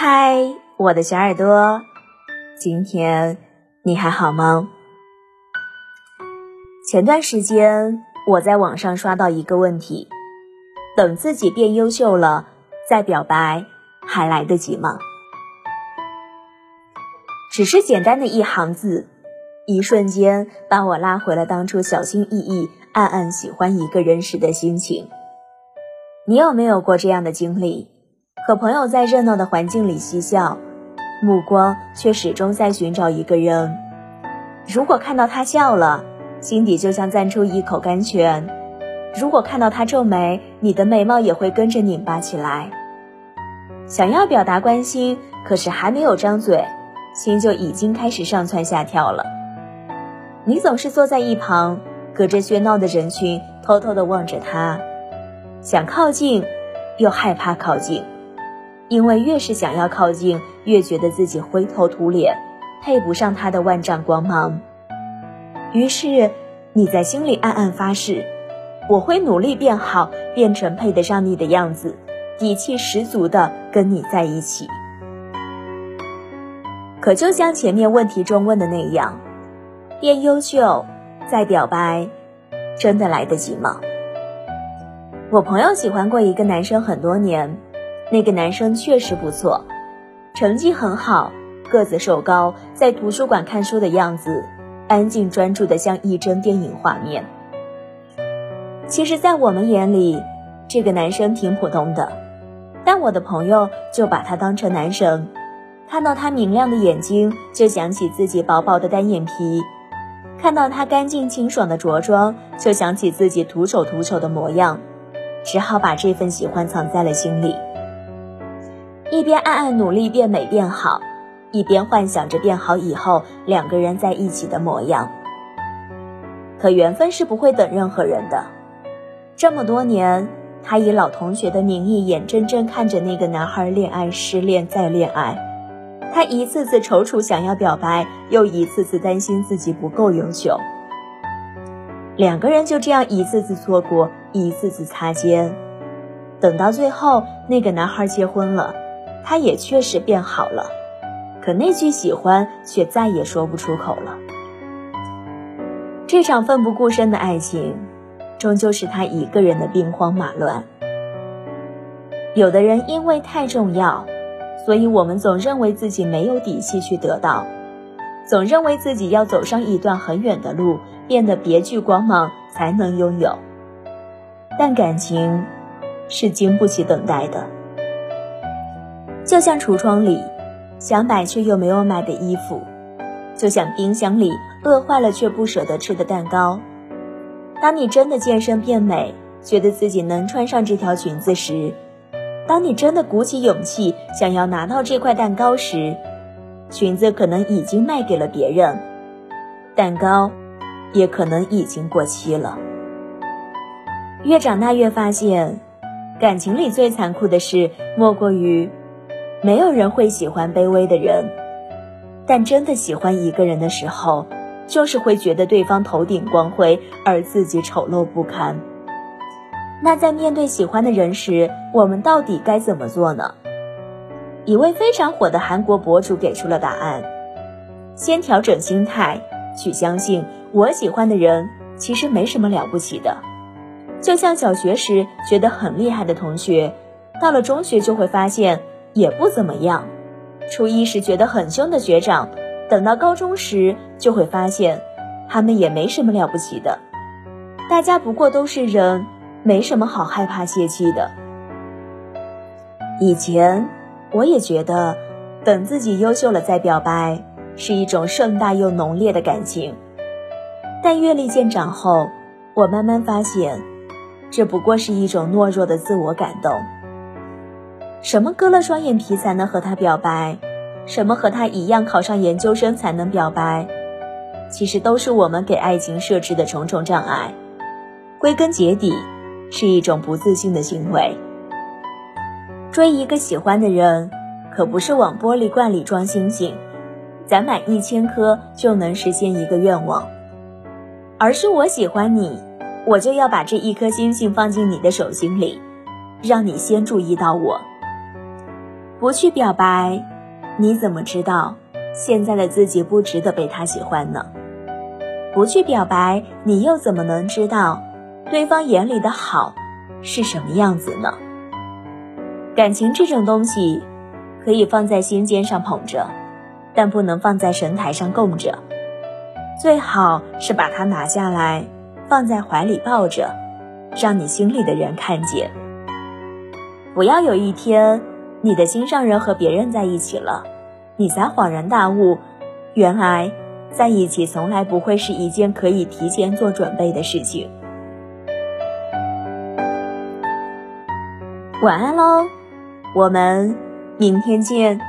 嗨，我的小耳朵，今天你还好吗？前段时间我在网上刷到一个问题：等自己变优秀了再表白，还来得及吗？只是简单的一行字，一瞬间把我拉回了当初小心翼翼、暗暗喜欢一个人时的心情。你有没有过这样的经历？和朋友在热闹的环境里嬉笑，目光却始终在寻找一个人。如果看到他笑了，心底就像攥出一口甘泉；如果看到他皱眉，你的眉毛也会跟着拧巴起来。想要表达关心，可是还没有张嘴，心就已经开始上蹿下跳了。你总是坐在一旁，隔着喧闹的人群，偷偷地望着他，想靠近，又害怕靠近。因为越是想要靠近，越觉得自己灰头土脸，配不上他的万丈光芒。于是，你在心里暗暗发誓：我会努力变好，变成配得上你的样子，底气十足的跟你在一起。可就像前面问题中问的那样，变优秀再表白，真的来得及吗？我朋友喜欢过一个男生很多年。那个男生确实不错，成绩很好，个子瘦高，在图书馆看书的样子，安静专注的像一帧电影画面。其实，在我们眼里，这个男生挺普通的，但我的朋友就把他当成男神。看到他明亮的眼睛，就想起自己薄薄的单眼皮；看到他干净清爽的着装，就想起自己土手土手的模样，只好把这份喜欢藏在了心里。一边暗暗努力变美变好，一边幻想着变好以后两个人在一起的模样。可缘分是不会等任何人的。这么多年，他以老同学的名义，眼睁睁看着那个男孩恋爱、失恋再恋爱。他一次次踌躇想要表白，又一次次担心自己不够优秀。两个人就这样一次次错过，一次次擦肩，等到最后，那个男孩结婚了。他也确实变好了，可那句喜欢却再也说不出口了。这场奋不顾身的爱情，终究是他一个人的兵荒马乱。有的人因为太重要，所以我们总认为自己没有底气去得到，总认为自己要走上一段很远的路，变得别具光芒才能拥有。但感情，是经不起等待的。就像橱窗里想买却又没有买的衣服，就像冰箱里饿坏了却不舍得吃的蛋糕。当你真的健身变美，觉得自己能穿上这条裙子时，当你真的鼓起勇气想要拿到这块蛋糕时，裙子可能已经卖给了别人，蛋糕也可能已经过期了。越长大越发现，感情里最残酷的事莫过于。没有人会喜欢卑微的人，但真的喜欢一个人的时候，就是会觉得对方头顶光辉，而自己丑陋不堪。那在面对喜欢的人时，我们到底该怎么做呢？一位非常火的韩国博主给出了答案：先调整心态，去相信我喜欢的人其实没什么了不起的。就像小学时觉得很厉害的同学，到了中学就会发现。也不怎么样。初一时觉得很凶的学长，等到高中时就会发现，他们也没什么了不起的。大家不过都是人，没什么好害怕泄气的。以前我也觉得，等自己优秀了再表白，是一种盛大又浓烈的感情。但阅历渐长后，我慢慢发现，这不过是一种懦弱的自我感动。什么割了双眼皮才能和他表白？什么和他一样考上研究生才能表白？其实都是我们给爱情设置的重重障碍。归根结底，是一种不自信的行为。追一个喜欢的人，可不是往玻璃罐里装星星，攒满一千颗就能实现一个愿望，而是我喜欢你，我就要把这一颗星星放进你的手心里，让你先注意到我。不去表白，你怎么知道现在的自己不值得被他喜欢呢？不去表白，你又怎么能知道对方眼里的好是什么样子呢？感情这种东西，可以放在心尖上捧着，但不能放在神台上供着。最好是把它拿下来，放在怀里抱着，让你心里的人看见。不要有一天。你的心上人和别人在一起了，你才恍然大悟，原来在一起从来不会是一件可以提前做准备的事情。晚安喽，我们明天见。